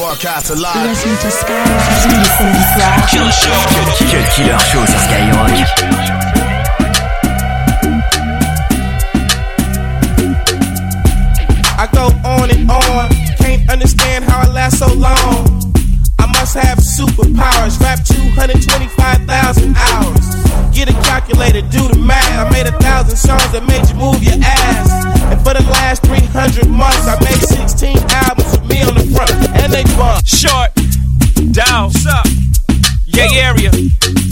Broadcast alive. Listen to Skyrock tous les samedis soirs. Killer Show. Cut Killer Show sur Skyrock. I go on and on, can't understand how I last so long. I must have superpowers, rap 225,000 hours. Get a calculator, do the math. I made a thousand songs that made you move your ass. And for the last 300 months, I made 16 albums with me on the front, and they bump. Short. Down. Up? Yay area.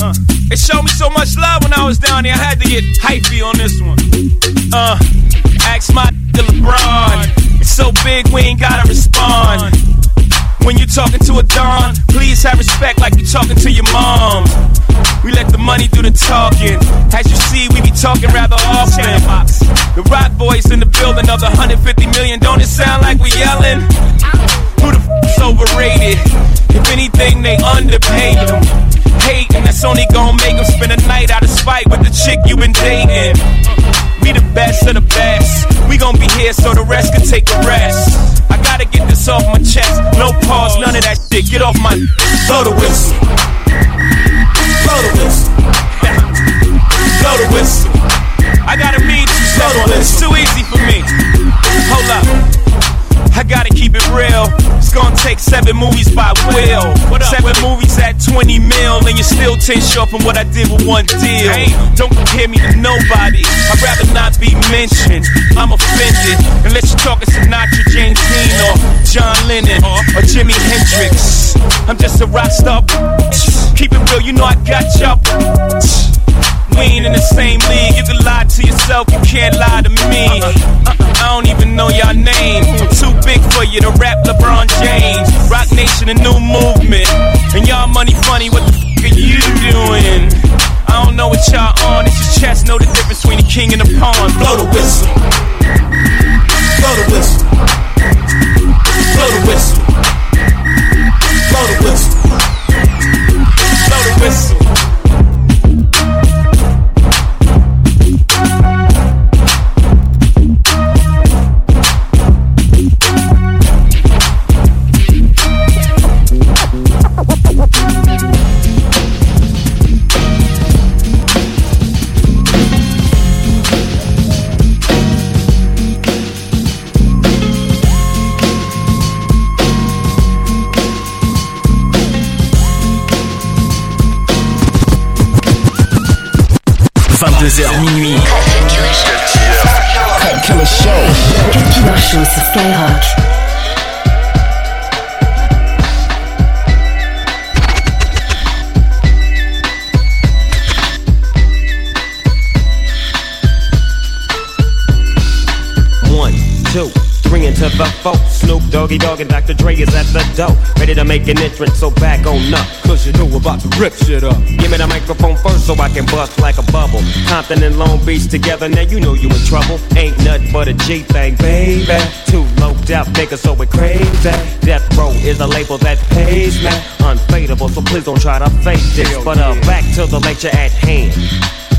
Uh. It showed me so much love when I was down there. I had to get hypey on this one. Uh. Ask my LeBron. It's so big we ain't gotta respond. When you talking to a Don, please have respect like you're talking to your mom. We let the money do the talking. As you see, we be talking rather often. The Roc Boys in the building of the 150 million. Don't it sound like we yelling? Who the f***'s overrated? If anything, they underpaid them. Hating, that's only gonna make them spend a night out of spite with the chick you been dating. We the best of the best. We gon' be here so the rest can take a rest. I gotta get this off my chest. No pause, none of that shit. Get off my. Blow the whistle. Blow the whistle. Blow the whistle. I gotta mean you, blow the whistle. It's too easy for me. Hold up. I gotta keep it real. It's gonna take seven movies by Will. Seven movies at 20 mil, and you're still 10 short from what I did with one deal. Don't compare me to nobody. I'd rather not be mentioned. I'm offended. Unless you're talking Sinatra, James Dean, or John Lennon, or Jimi Hendrix. I'm just a rock star. Keep it real, you know I got y'all. Ain't in the same league. You can lie to yourself, you can't lie to me. Uh-uh, I don't even know y'all name. Too big for you to rap LeBron James. Roc Nation, a new movement. And y'all money funny, what the f are you doing? I don't know what y'all on. It's just chess, know the difference between the king and the pawn. Blow the whistle. Blow the whistle. Blow the whistle. Blow the whistle. Show sur Skyrock. Doggy Dogg and Dr. Dre is at the door. Ready to make an entrance, so back on up. Cause you know we're about to rip shit up. Give me the microphone first so I can bust like a bubble. Compton and Long Beach together, now you know you in trouble. Ain't nothing but a G thing, baby. Too loped out niggas, so it crazy. Death Row is a label that pays me. Unfadable, so please don't try to fake this. But uh, back to the lecture at hand.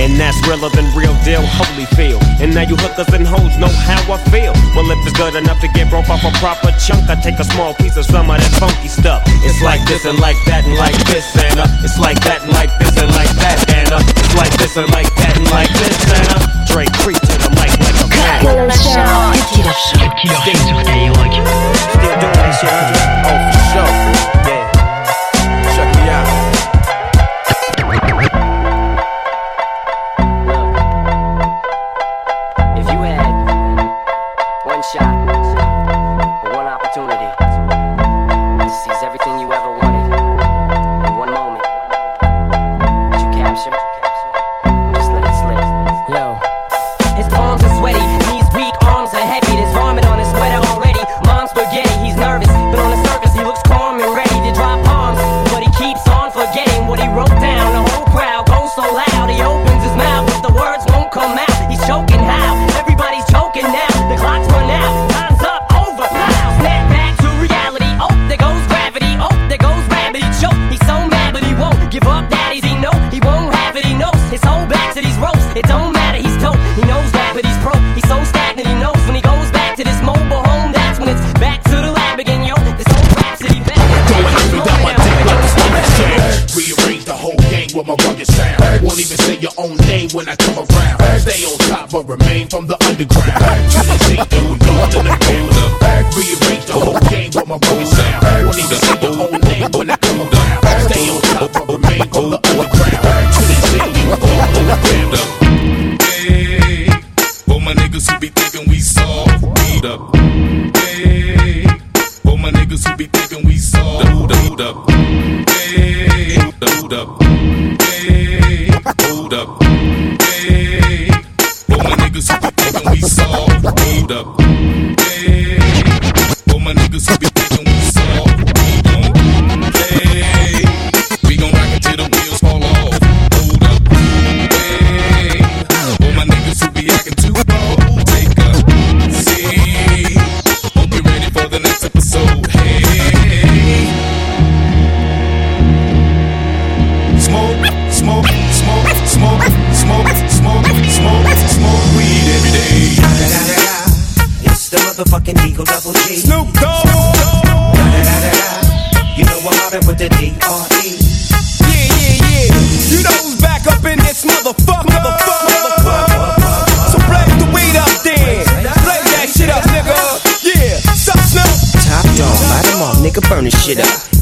And that's realer than real deal, holy feel. And now you hookers and hoes know how I feel. Well, if it's good enough to get broke off a proper chunk, I take a small piece of some of that funky stuff. It's like this and like that and like this and uh, it's like that and like this and like that and uh, it's like this and like that and like this underground. Shake through, north to the corner. Rearrange the whole game with my broken sound. One even up. Nigga, burn this shit up.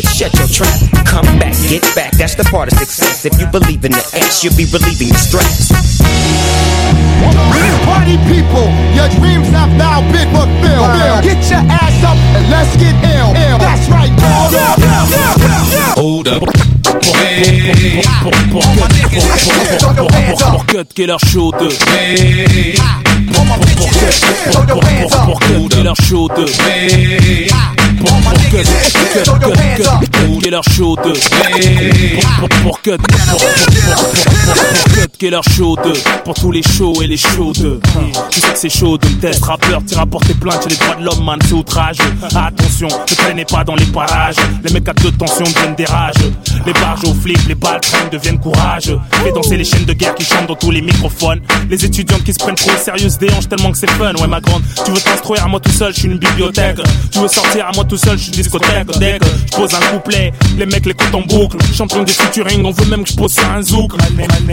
shut your trap. Come back, get back, that's the part of success. If you believe in the ass, you'll be relieving the stress. Party people, your dreams have now been fulfilled. Get your ass up and let's get ill. That's right, dog. Hold up. Hey, Pour Cut Killer Show 2 hey, Pour Cut Killer Show 2 hey, Pour Cut Cut Cut Cut Killer Show 2 Pour pour Cut pour Cut Killer Show 2 Pour tous les shows et les de Tu sais que c'est chaud de me test Rappeur, tire à porter plainte chez les droits de l'homme man c'est outrage Attention, ne traînez pas dans les parages Les mecs à deux tensions deviennent des rages Les barges aux flics, les balles traînent deviennent courage Fais danser les chaînes de guerre qui chantent dans tous les microphones Les étudiants qui se prennent trop au sérieux se déhanchent tellement que c'est fun Ouais ma grande, tu veux t'instruire à moi tout seul, je suis une bibliothèque Tu veux sortir à moi tout seul, je suis discothèque que je pose un couplet, les mecs l'écoutent en boucle. Champion des featuring, on veut même que je pose sur un zouk.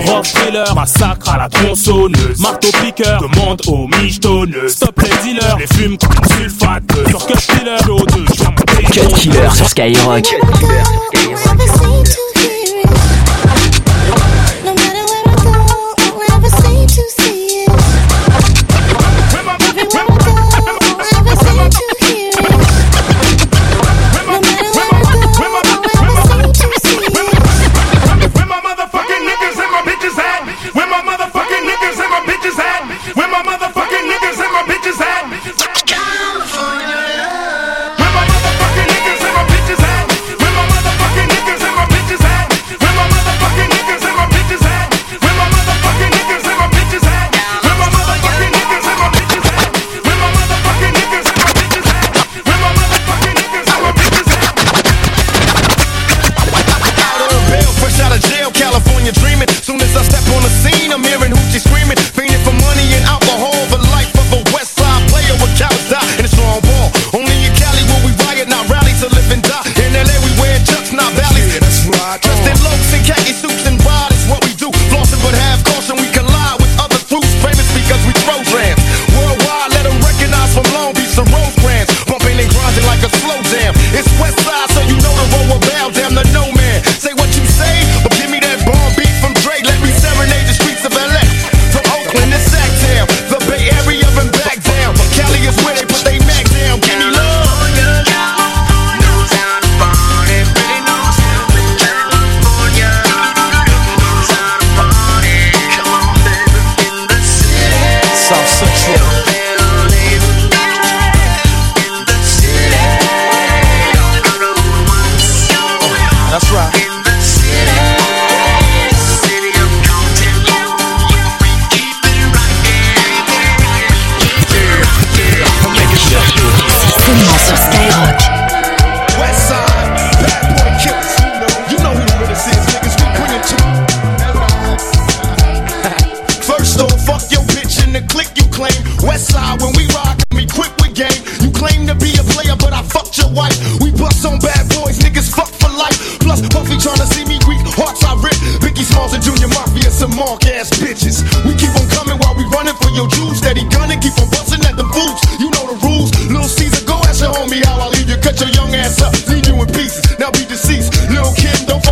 Rock thriller, massacre à la tronçonneuse Marteau piqueur, demande aux michetonneuses Stop les dealers, les fumes comme sulfate. Sur Cut Killer, de Cut Killer sur Skyrock.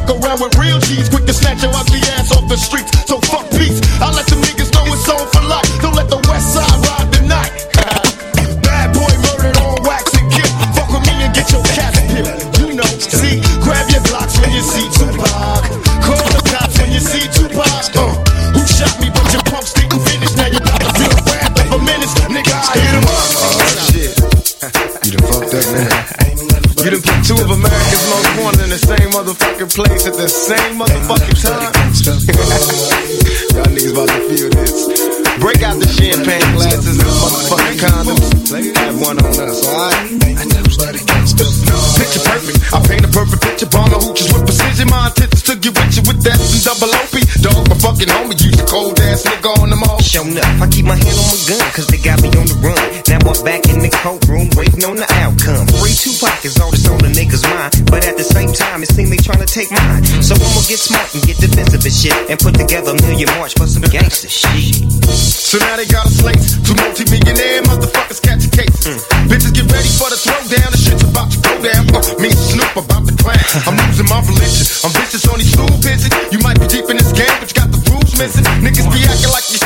Fuck around with real G's. Quick to snatch your ugly ass off the streets. So fuck the same motherfucking time. On my gun, cause they got me on the run. Now I'm back in the courtroom, waiting on the outcome. Free Tupac is all that's on the nigga's mind. But at the same time, it seems they trying to take mine. So I'ma get smart and get defensive and shit. And put together a million march for some gangster shit. So now they got a slate. Two multi-millionaire motherfuckers catching cases. Bitches get ready for the throwdown. The shit's about to go down. Uh, me and Snoop about to clown. I'm losing my religion. I'm vicious on these stool pigeons. You might be deep in this game, but you got the rules missing. Niggas be acting like you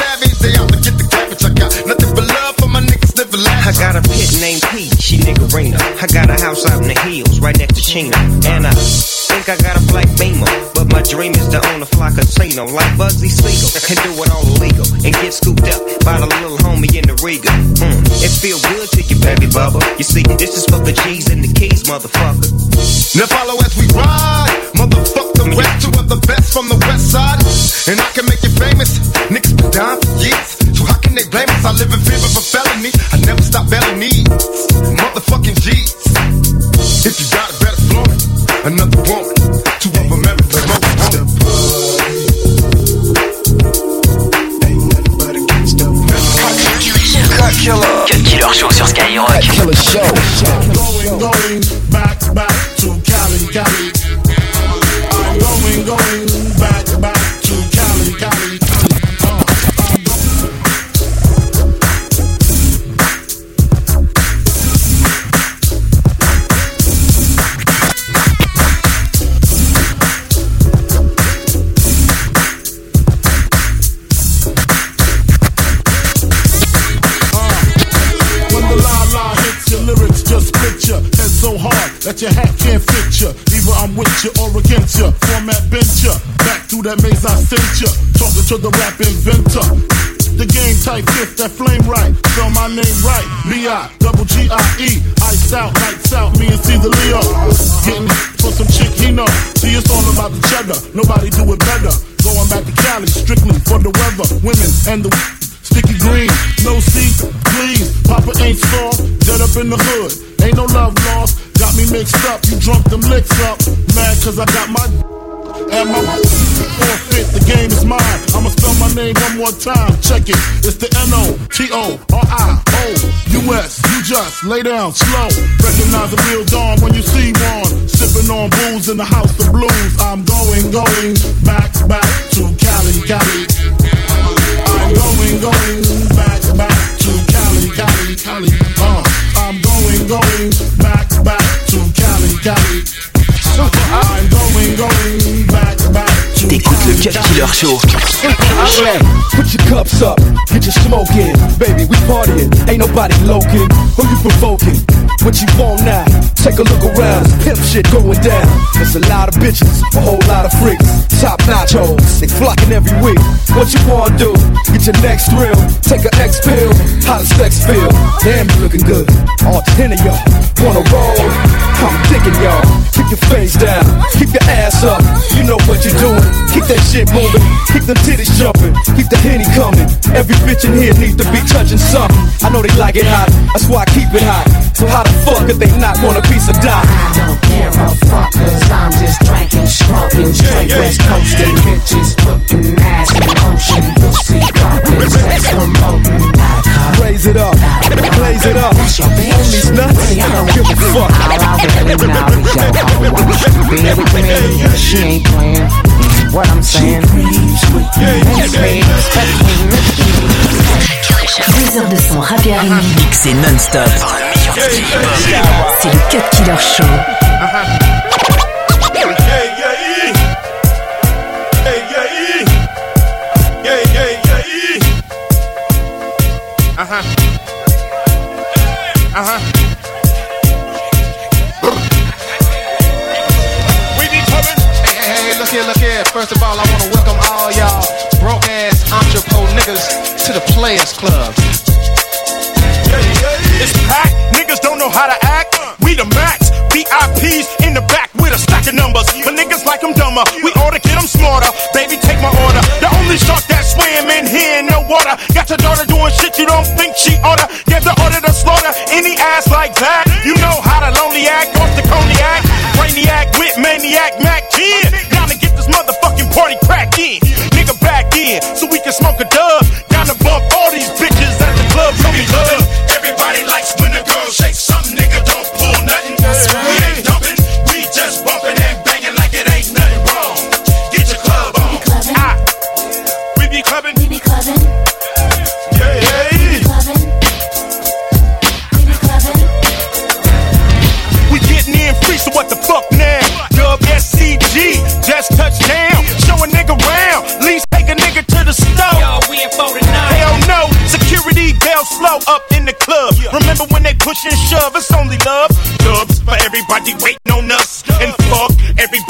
I got a pit named P, she niggerina. I got a house out in the hills, right next to Chino. And I think I got a black beamer. But my dream is to own a fly casino like Bugsy Siegel. And do it all illegal. And get scooped up by the little homie in the Riga. Mm, it feel good to you, baby bubba. You see, this is for the G's and the keys, motherfucker. Now follow as we ride. Motherfuck the rest. Two of the best from the west side. And I can make you famous. Niggas been down for years. So how can they blame us? I live in fear of a felony. I never stop belly needs. Motherfucking G's. If you got it, better floor it. Another woman. Two of America's most wanted. Cut Killer. Cut Killer Show sur Skyrock. Killer Show. going, going back, back that your hat can't fit you. Either I'm with you or against you. Format bent you. Back through that maze I sent you. Talking to the rap inventor. The game type fifth, that flame right. Spell my name right. B-I, double G-I-E. Ice out, lights out, me and Cease-a-Leo. Getting for some chick he know. See, it's all about the cheddar. Nobody do it better. Going back to Cali, strictly for the weather, women, and the Sticky green, no seat, please. Papa ain't soft, dead up in the hood. Ain't no love lost, got me mixed up. You drunk them licks up. Mad cause I got my and my forfeit. The game is mine. I'ma spell my name one more time. Check it. It's the N O T O R I O U S. You just lay down slow. Recognize the real dawn when you see one. Sipping on booze in the house of blues. I'm going, going back, back to Cali, Cali. Going, back, back to Cali, Cali, Cali. Uh, I'm going, going back, back to Cali, Cali. I'm going, going back, back T'écoutes le Cut Killer Show. Put your cups up, get your smoke in. Baby, we partying, ain't nobody loking. Who you provoking? What you want now? Take a look around, pimp shit going down. There's a lot of bitches, a whole lot of freaks. Top nachos, they flocking every week. What you wanna do? Get your next thrill, take an X pill. How does sex feel? Damn, you looking good. All ten of y'all wanna roll. I'm digging y'all. Keep your face down, keep your ass up. You know what you're doing. Keep that shit moving, keep them titties jumping, keep the henny coming. Every bitch in here needs to be touching something. I know they like it hot, that's why I keep it hot. So how the fuck could they not want a piece of dime? I don't give a fuck, cause I'm just drinking, smoking, straight west coasting, bitches putting ass in motion, pussy popping, sex promoting. Raise it up, blaze it up. On these nuts, I don't give a fuck. She ain't playing. what I'm saying? Deux heures de son rap et R&B. Mixé non-stop. C'est le Cut Killer Show. Uh-huh. We be coming. Hey, hey, hey, look here, look here. First of all, I want to welcome all y'all broke ass entrepreneur niggas to the Players Club.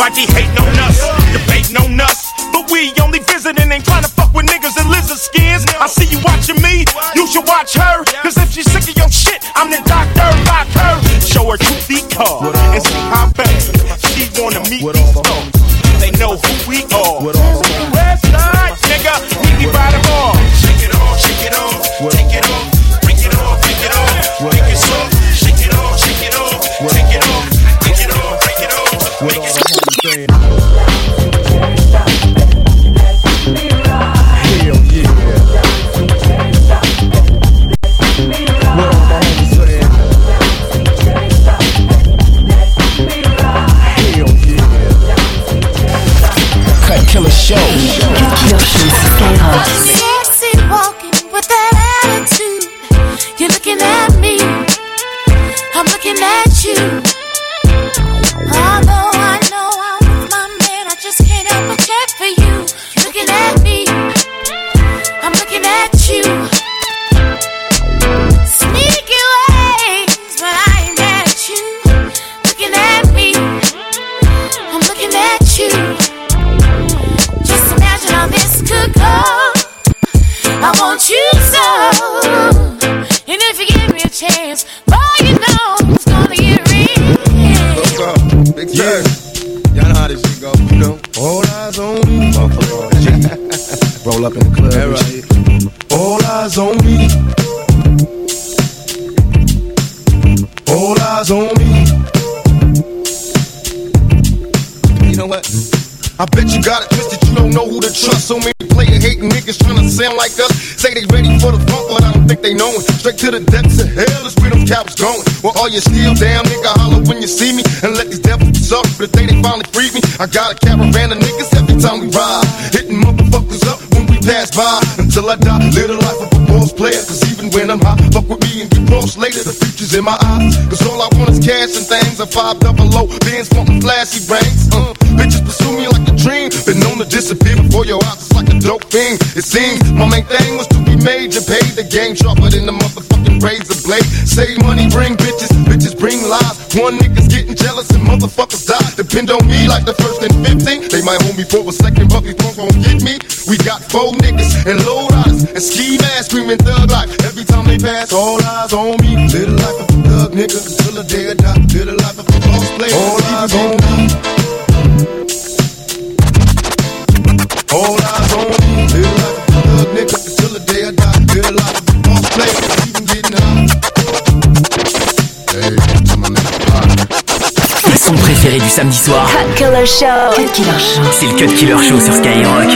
Everybody hating on us. Debating on us. But we only visiting, ain't trying to fuck with niggas in lizard skins. I see you watching me, you should watch her. Cause if she's sick of your shit, I'm the doctor, rock her. Show her feet card and see how So many player hating niggas trying to sound like us. Say they ready for the funk, but I don't think they know it. Straight to the depths of hell is where them cowards going. Well, all you still down, nigga, holler when you see me. And let these devils suck for the day they finally free me. I got a caravan of niggas every time we ride. Hitting motherfuckers up when we pass by. Until I die, live the life of a boss player. Cause even when I'm high, fuck with me and get close later. The future's in my eyes. Cause all I want is cash and things. A five double low, bands wanting flashy rings. Uh, bitches pursue me like dream. Been known to disappear before your eyes. It's like a dope thing. It seems my main thing was to be major. Pay the game sharper than the motherfucking razor blade. Save money, bring bitches. Bitches bring lies. One nigga's getting jealous and motherfuckers die. Depend on me like the first and 15. They might hold me for a second, but these punks won't get me. We got four niggas and low riders and ski masks screaming thug life. Every time they pass, all eyes on me. Little life of a thug nigga until the day I die. Live the life of a boss player. All eyes on me. Préféré du samedi soir, Cut Killer Show. Cut Killer Show. c'est le Cut Killer Show sur Skyrock.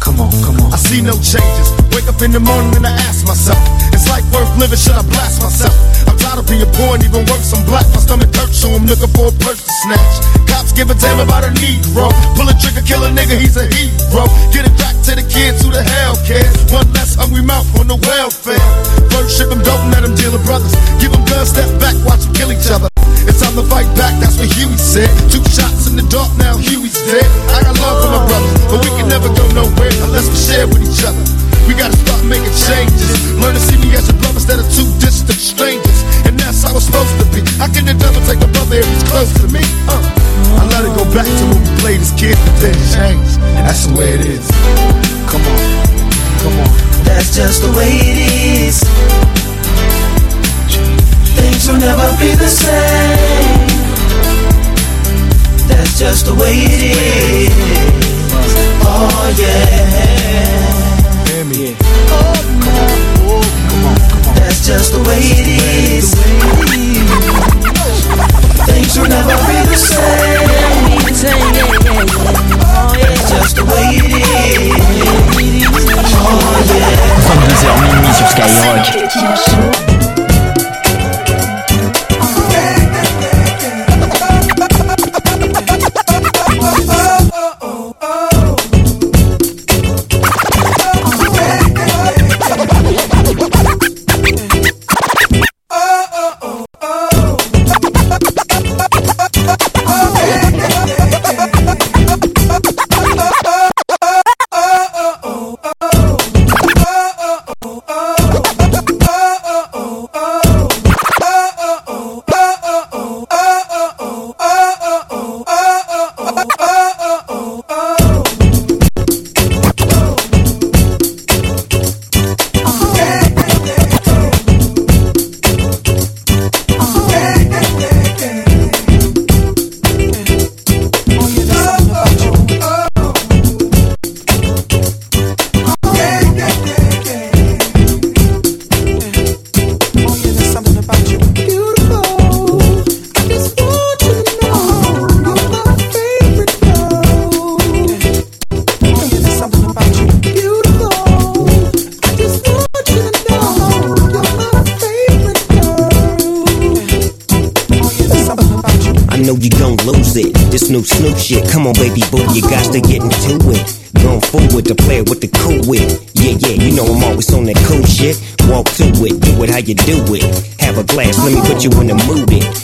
Come on, come on. I see no changes. Wake up in the morning and I ask myself, is this life worth living? Should I blast myself? Tired being poor and even worse, I'm black. My stomach hurts, so I'm looking for a purse to snatch. Cops give a damn about a Negro. Pull a trigger, kill a nigga, he's a hero. Get it back to the kids who the hell cares. One less hungry mouth on the welfare. First ship them dope, let them deal with brothers. Give them guns, step back, watch them kill each other. It's time to fight back, that's what Huey said. Two shots in the dark, now Huey's dead. I got love for my brothers, but we can never go nowhere unless we share with each other. We gotta start making changes. Learn to see me as a brother instead of two distant strangers. That's how it's supposed to be. How can the devil take a brother if he's close to me? Uh, I let it go back to when we played as kids, but then changed. That's the way it is. Come on, come on. That's just the way it is. Things will never be the same. That's just the way it is. Oh yeah. Just the way it is. Things will never be the same. That's just the way it is. Oh yeah. 22h minuit sur Skyrock. New Snoop shit, come on, baby boo, you got to get into it. Going forward to play with the cool wit. Yeah, yeah, you know I'm always on that cool shit. Walk to it, do it how you do it. Have a glass, let me put you in the mood. It.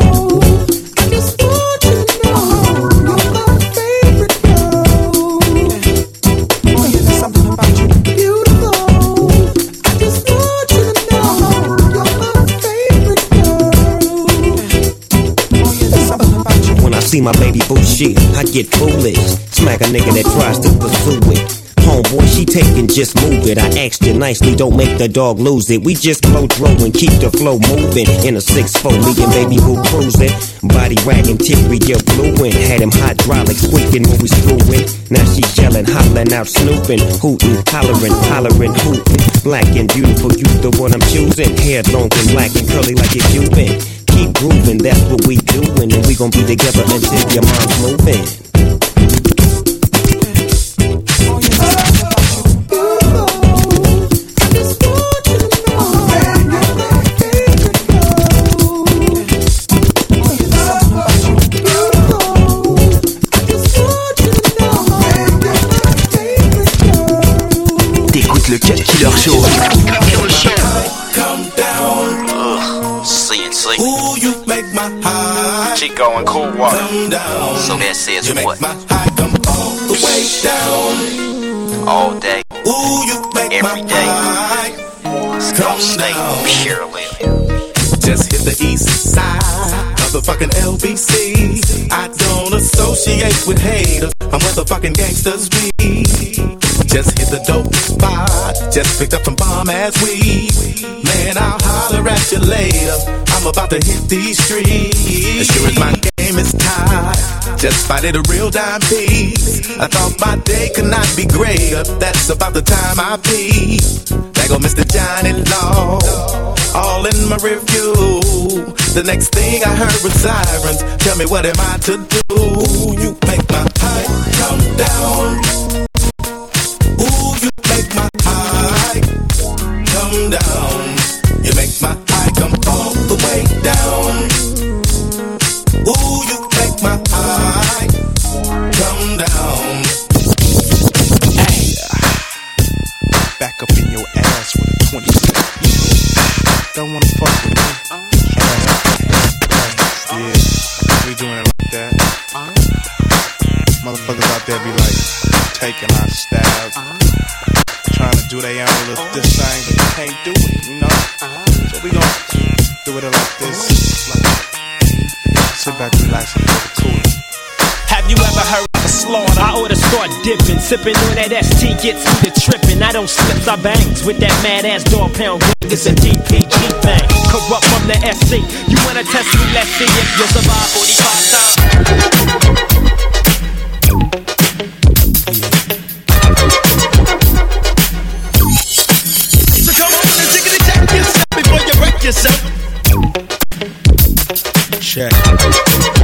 see my baby boo shit, I get foolish. Smack a nigga that tries to pursue it. Homeboy, she taking, just move it. I asked you nicely, don't make the dog lose it. We just blow throw and keep the flow moving. In a 6-4, me and baby boo cruising. Body wagging, Tyria blueing. Had him hydraulic squeaking when we screwing. Now she yelling, hollering out, snooping, hooting, hollering, hollering, hooting. Black and beautiful, you the one I'm choosing. Hair long and black and curly like you been. Keep grooving, that's what we doing, and we gon' be together until your mind's moving. Water. come down. So that says You make what? my high come all the way down. All day, Ooh, you make every my day. high It's come gonna stay purely. Just hit the east side of the fucking LBC. I don't associate with haters. I'm where the fucking gangsters be. Just hit the dope spot. Just picked up some bomb ass weed. Man, I'll holler at you later. I'm about to hit these streets. As sure as my game is tied. Just spotted a real dime piece. I thought my day could not be greater. That's about the time I pee. There go Mr. Johnny Law, all in my review. The next thing I heard was sirens. Tell me what am I to do? You make my heart come down. Ooh, you make my eye come down. You make my eye come all taking our stab, trying to do their own little this thing, but they can't do it, you know? So we gon' do it like this. Like, sit back, relax, and get cool. Have you ever heard slaughter? I oughta start dipping, sipping on that ST gets me to tripping. I don't slips, I bangs with that mad ass Dogg Pound. It's a DPG thing. Kurupt from the SC. You wanna test me? Let's see if you survive 45 times. Yourself. Check.